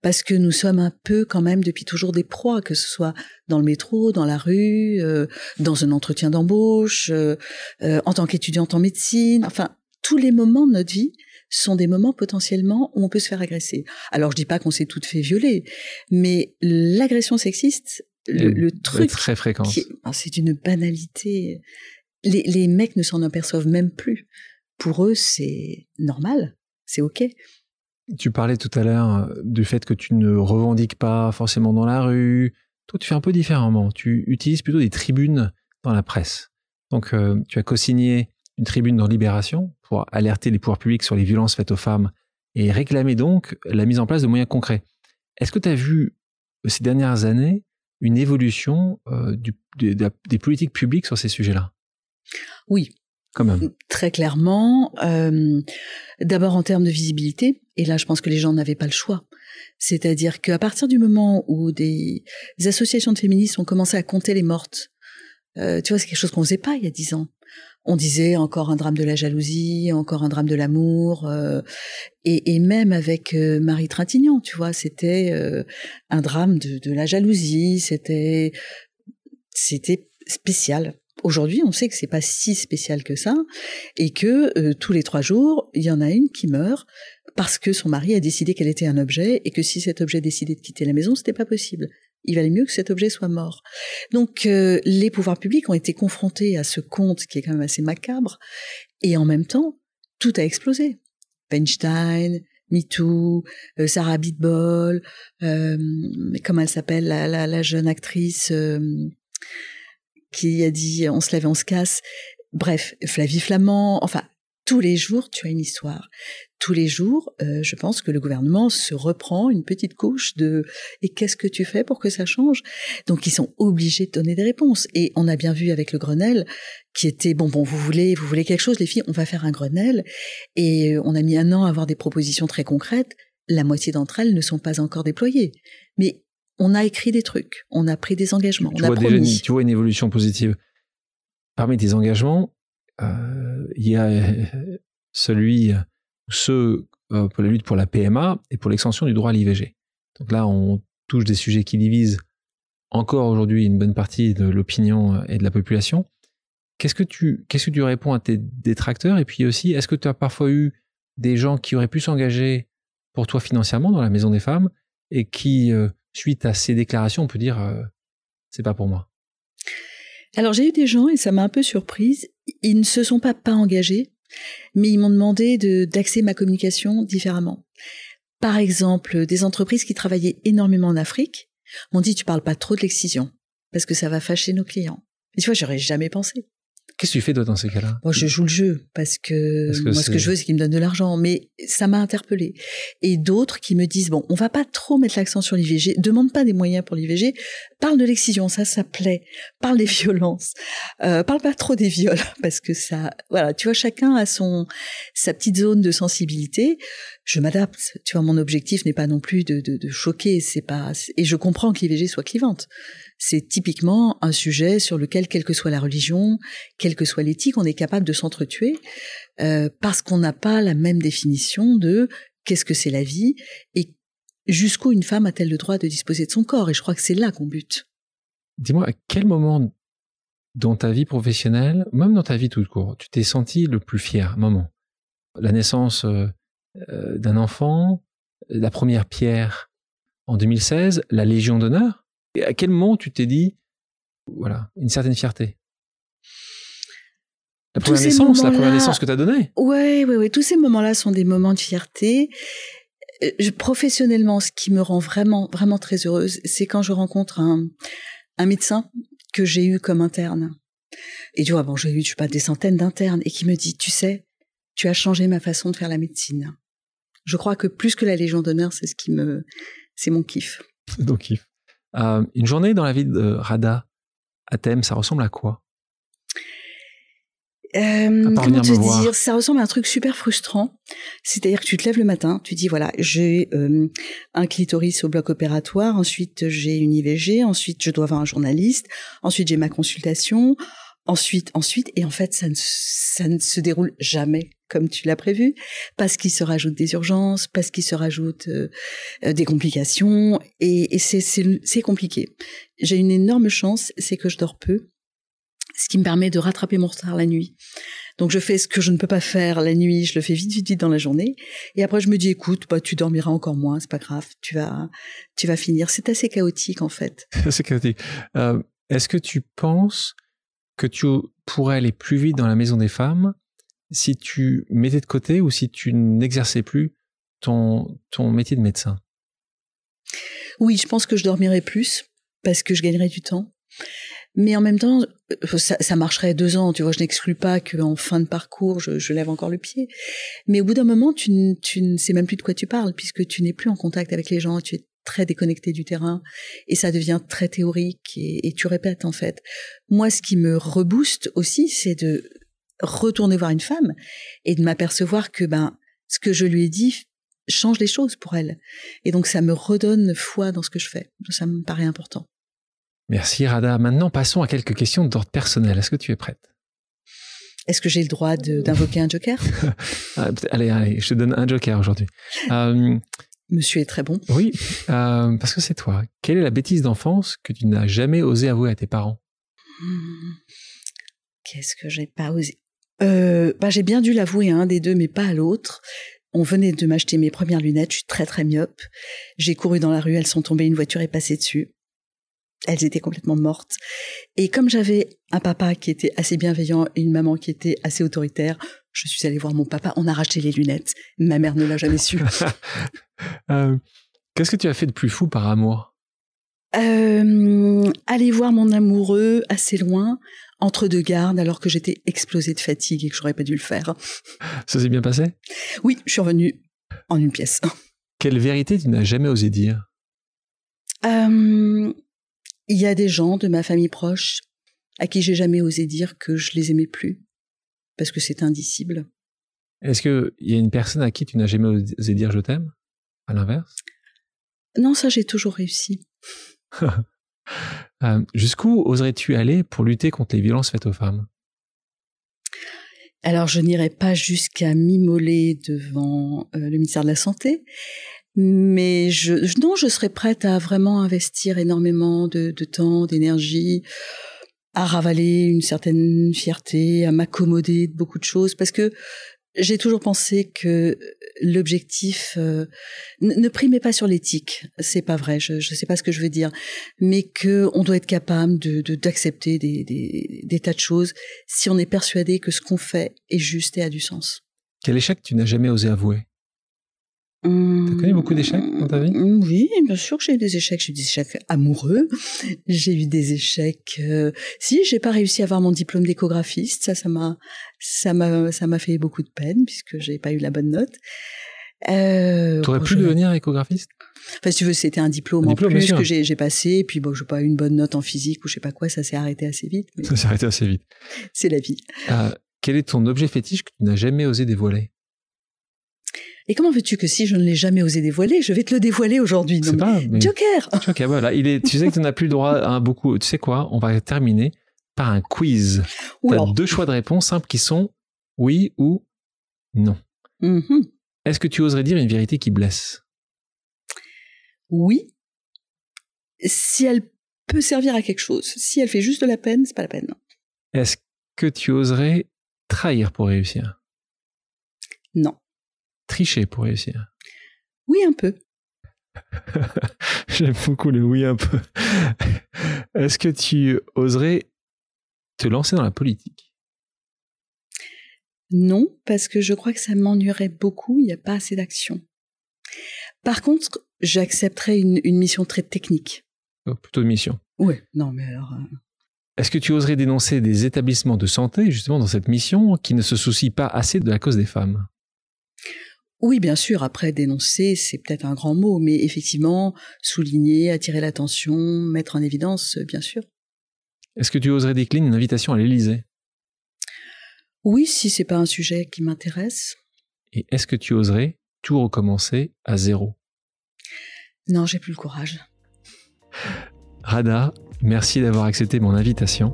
parce que nous sommes un peu quand même depuis toujours des proies, que ce soit dans le métro, dans la rue, euh, dans un entretien d'embauche, euh, euh, en tant qu'étudiante en médecine, enfin tous les moments de notre vie sont des moments potentiellement où on peut se faire agresser. Alors je dis pas qu'on s'est toutes fait violer, mais l'agression sexiste, le, truc très fréquent, ah, c'est une banalité. Les, les mecs ne s'en aperçoivent même plus. Pour eux, c'est normal, c'est ok. Tu parlais tout à l'heure euh, du fait que tu ne revendiques pas forcément dans la rue. Toi, tu fais un peu différemment. Tu utilises plutôt des tribunes dans la presse. Donc, euh, tu as co-signé une tribune dans Libération pour alerter les pouvoirs publics sur les violences faites aux femmes et réclamer donc la mise en place de moyens concrets. Est-ce que tu as vu euh, ces dernières années une évolution des politiques publiques sur ces sujets-là? Oui, Très clairement. Euh, D'abord en termes de visibilité, et là je pense que les gens n'avaient pas le choix. C'est-à-dire qu'à partir du moment où des, associations de féministes ont commencé à compter les mortes, euh, tu vois, c'est quelque chose qu'on faisait pas il y a dix ans. On disait encore un drame de la jalousie, encore un drame de l'amour, euh, et, et, même avec euh, Marie Trintignant, tu vois, c'était euh, un drame de, de la jalousie, c'était c'était spécial. Aujourd'hui, on sait que c'est pas si spécial que ça et que euh, tous les trois jours, il y en a une qui meurt parce que son mari a décidé qu'elle était un objet et que si cet objet décidait de quitter la maison, c'était pas possible. Il valait mieux que cet objet soit mort. Donc euh, les pouvoirs publics ont été confrontés à ce conte qui est quand même assez macabre et en même temps, tout a explosé. Weinstein, MeToo, euh, Sarah Bitbol, comment elle s'appelle la, jeune actrice qui a dit on se lève on se casse. Bref, Flavie Flamand, enfin, tous les jours, tu as une histoire. Tous les jours, euh, je pense que le gouvernement se reprend une petite couche de et qu'est-ce que tu fais pour que ça change? Donc ils sont obligés de donner des réponses. Et on a bien vu avec le Grenelle qui était bon bon vous voulez vous voulez quelque chose les filles on va faire un Grenelle et on a mis un an à avoir des propositions très concrètes. La moitié d'entre elles ne sont pas encore déployées. Mais on a écrit des trucs, on a pris des engagements, tu on a promis. Déjà, tu vois une évolution positive. Parmi tes engagements, euh, il y a euh, celui, ceux euh, pour la lutte pour la PMA et pour l'extension du droit à l'IVG. Donc là, on touche des sujets qui divisent encore aujourd'hui une bonne partie de l'opinion et de la population. Qu'est-ce que tu, qu'est-ce que tu réponds à tes détracteurs? Et puis aussi, est-ce que tu as parfois eu des gens qui auraient pu s'engager pour toi financièrement dans la Maison des Femmes et qui suite à ces déclarations, on peut dire euh, c'est pas pour moi Alors j'ai eu des gens et ça m'a un peu surprise. Ils ne se sont pas pas engagés, mais ils m'ont demandé d'axer ma communication différemment. Par exemple, des entreprises qui travaillaient énormément en Afrique m'ont dit tu parles pas trop de l'excision parce que ça va fâcher nos clients. Et tu vois, j'aurais jamais pensé. Qu'est-ce que tu fais toi dans ces cas-là? Moi, je joue le jeu parce que, moi, ce que je veux, c'est qu'il me donne de l'argent. Mais ça m'a interpellé. Et d'autres qui me disent bon, on va pas trop mettre l'accent sur l'IVG. Demande pas des moyens pour l'IVG. Parle de l'excision, ça, ça plaît. Parle des violences. Euh, parle pas trop des viols parce que ça, voilà, tu vois, chacun a son sa petite zone de sensibilité. Je m'adapte. Tu vois, mon objectif n'est pas non plus de, de, de choquer. C'est pas et je comprends que l'IVG soit clivante c'est typiquement un sujet sur lequel, quelle que soit la religion, quelle que soit l'éthique, on est capable de s'entretuer euh, parce qu'on n'a pas la même définition de qu'est-ce que c'est la vie et jusqu'où une femme a-t-elle le droit de disposer de son corps. Et je crois que c'est là qu'on bute. Dis-moi, à quel moment dans ta vie professionnelle, même dans ta vie tout court, tu t'es senti le plus fier? Moment La naissance euh, euh, d'un enfant, la première pierre en 2016, la Légion d'honneur? Et à quel moment tu t'es dit, voilà, une certaine fierté? La première naissance, la première naissance que tu as donnée? Oui, oui, oui. Tous ces moments-là sont des moments de fierté. Euh, professionnellement, ce qui me rend vraiment, vraiment très heureuse, c'est quand je rencontre un, un médecin que j'ai eu comme interne. Et tu vois, bon, j'ai eu, je sais pas, des centaines d'internes et qui me dit, tu sais, tu as changé ma façon de faire la médecine. Je crois que plus que la Légion d'honneur, c'est ce qui me, c'est mon kiff. C'est ton kiff. Euh, une journée dans la vie de Rada à thème, ça ressemble à quoi? Euh, comment te dire Ça ressemble à un truc super frustrant. C'est-à-dire que tu te lèves le matin, tu dis voilà, j'ai euh, un clitoris au bloc opératoire, ensuite j'ai une IVG, ensuite je dois avoir un journaliste, ensuite j'ai ma consultation, ensuite, ensuite, et en fait ça ne, ça ne se déroule jamais comme tu l'as prévu, parce qu'il se rajoute des urgences, parce qu'il se rajoute euh, euh, des complications, et, et c'est compliqué. J'ai une énorme chance, c'est que je dors peu ce qui me permet de rattraper mon retard la nuit. Donc je fais ce que je ne peux pas faire la nuit, je le fais vite, vite, vite dans la journée. Et après je me dis, écoute, bah tu dormiras encore moins, c'est pas grave, tu vas, tu vas finir. C'est assez chaotique en fait. c'est chaotique. Euh, Est-ce que tu penses que tu pourrais aller plus vite dans la maison des femmes si tu mettais de côté ou si tu n'exerçais plus ton, métier de médecin? Oui, je pense que je dormirais plus parce que je gagnerais du temps. Mais en même temps, euh, ça, marcherait deux ans, tu vois, je n'exclus pas qu'en fin de parcours, je, je, lève encore le pied. Mais au bout d'un moment, tu, tu ne sais même plus de quoi tu parles, puisque tu n'es plus en contact avec les gens, tu es très déconnecté du terrain, et ça devient très théorique, et, et tu répètes en fait. Moi, ce qui me rebooste aussi, c'est de retourner voir une femme et de m'apercevoir que ben ce que je lui ai dit change les choses pour elle. Et donc ça me redonne foi dans ce que je fais. Ça me paraît important. Merci Rada. Maintenant, passons à quelques questions d'ordre personnel. Est-ce que tu es prête? Est-ce que j'ai le droit d'invoquer un joker? Ah, allez, allez, je te donne un joker aujourd'hui. Euh, Monsieur est très bon. Oui, euh, parce que c'est toi. Quelle est la bêtise d'enfance que tu n'as jamais osé avouer à tes parents? Hmm. Qu'est-ce que j'ai pas osé? Euh, bah, J'ai bien dû l'avouer à un des deux, mais pas à l'autre. On venait de m'acheter mes premières lunettes, je suis très très myope. J'ai couru dans la rue, elles sont tombées, une voiture est passée dessus elles étaient complètement mortes. Et comme j'avais un papa qui était assez bienveillant et une maman qui était assez autoritaire, je suis allée voir mon papa, on a racheté les lunettes. Ma mère ne l'a jamais su. Euh, qu'est-ce que tu as fait de plus fou par amour? Euh, Aller voir mon amoureux assez loin, entre deux gardes, alors que j'étais explosée de fatigue et que j'aurais pas dû le faire. Ça s'est bien passé? Oui, je suis revenue en une pièce. Quelle vérité tu n'as jamais osé dire? Euh, il y a des gens de ma famille proche à qui j'ai jamais osé dire que je les aimais plus, parce que c'est indicible. Est-ce qu'il y a une personne à qui tu n'as jamais osé dire je t'aime? À l'inverse? Non, ça j'ai toujours réussi. Euh, jusqu'où oserais-tu aller pour lutter contre les violences faites aux femmes? Alors, je n'irai pas jusqu'à m'immoler devant euh, le ministère de la Santé, mais je, non, je serais prête à vraiment investir énormément de, de temps, d'énergie, à ravaler une certaine fierté, à m'accommoder de beaucoup de choses, parce que j'ai toujours pensé que l'objectif euh, ne, primait pas sur l'éthique, c'est pas vrai, je ne sais pas ce que je veux dire, mais que on doit être capable de d'accepter des, des, des tas de choses si on est persuadé que ce qu'on fait est juste et a du sens. Quel échec tu n'as jamais osé avouer? T'as connu beaucoup d'échecs dans ta vie? Mmh, Oui, bien sûr que j'ai eu des échecs. J'ai eu des échecs amoureux. J'ai eu des échecs. Euh... Si, j'ai pas réussi à avoir mon diplôme d'échographiste. Ça, ça m'a, ça m'a, ça m'a fait beaucoup de peine puisque j'ai pas eu la bonne note. Euh, T'aurais pu devenir échographiste? Enfin, si tu veux, c'était un diplôme, en plus que j'ai passé. Et puis, bon, j'ai pas eu une bonne note en physique ou je sais pas quoi. Ça s'est arrêté assez vite. Ça s'est arrêté assez vite. C'est la vie. Euh, quel est ton objet fétiche que tu n'as jamais osé dévoiler? Et comment veux-tu que si je ne l'ai jamais osé dévoiler, je vais te le dévoiler aujourd'hui Joker Joker, voilà. Il est, tu sais que tu n'as plus le droit à beaucoup. Tu sais quoi? On va terminer par un quiz. Tu as deux choix de réponse simples qui sont oui ou non. Mm-hmm. Est-ce que tu oserais dire une vérité qui blesse? Oui. Si elle peut servir à quelque chose. Si elle fait juste de la peine, c'est pas la peine. Est-ce que tu oserais trahir pour réussir? Non. Tricher pour réussir Oui, un peu. J'aime beaucoup le oui un peu. Est-ce que tu oserais te lancer dans la politique? Non, parce que je crois que ça m'ennuierait beaucoup, il n'y a pas assez d'action. Par contre, j'accepterais une, mission très technique. Oh, plutôt une mission. Oui, non, mais alors. Euh, Est-ce que tu oserais dénoncer des établissements de santé, justement, dans cette mission, qui ne se soucient pas assez de la cause des femmes? Oui, bien sûr. Après, dénoncer, c'est peut-être un grand mot, mais effectivement, souligner, attirer l'attention, mettre en évidence, bien sûr. Est-ce que tu oserais décliner une invitation à l'Élysée? Oui, si c'est pas un sujet qui m'intéresse. Et est-ce que tu oserais tout recommencer à zéro? Non, j'ai plus le courage. Rada, merci d'avoir accepté mon invitation.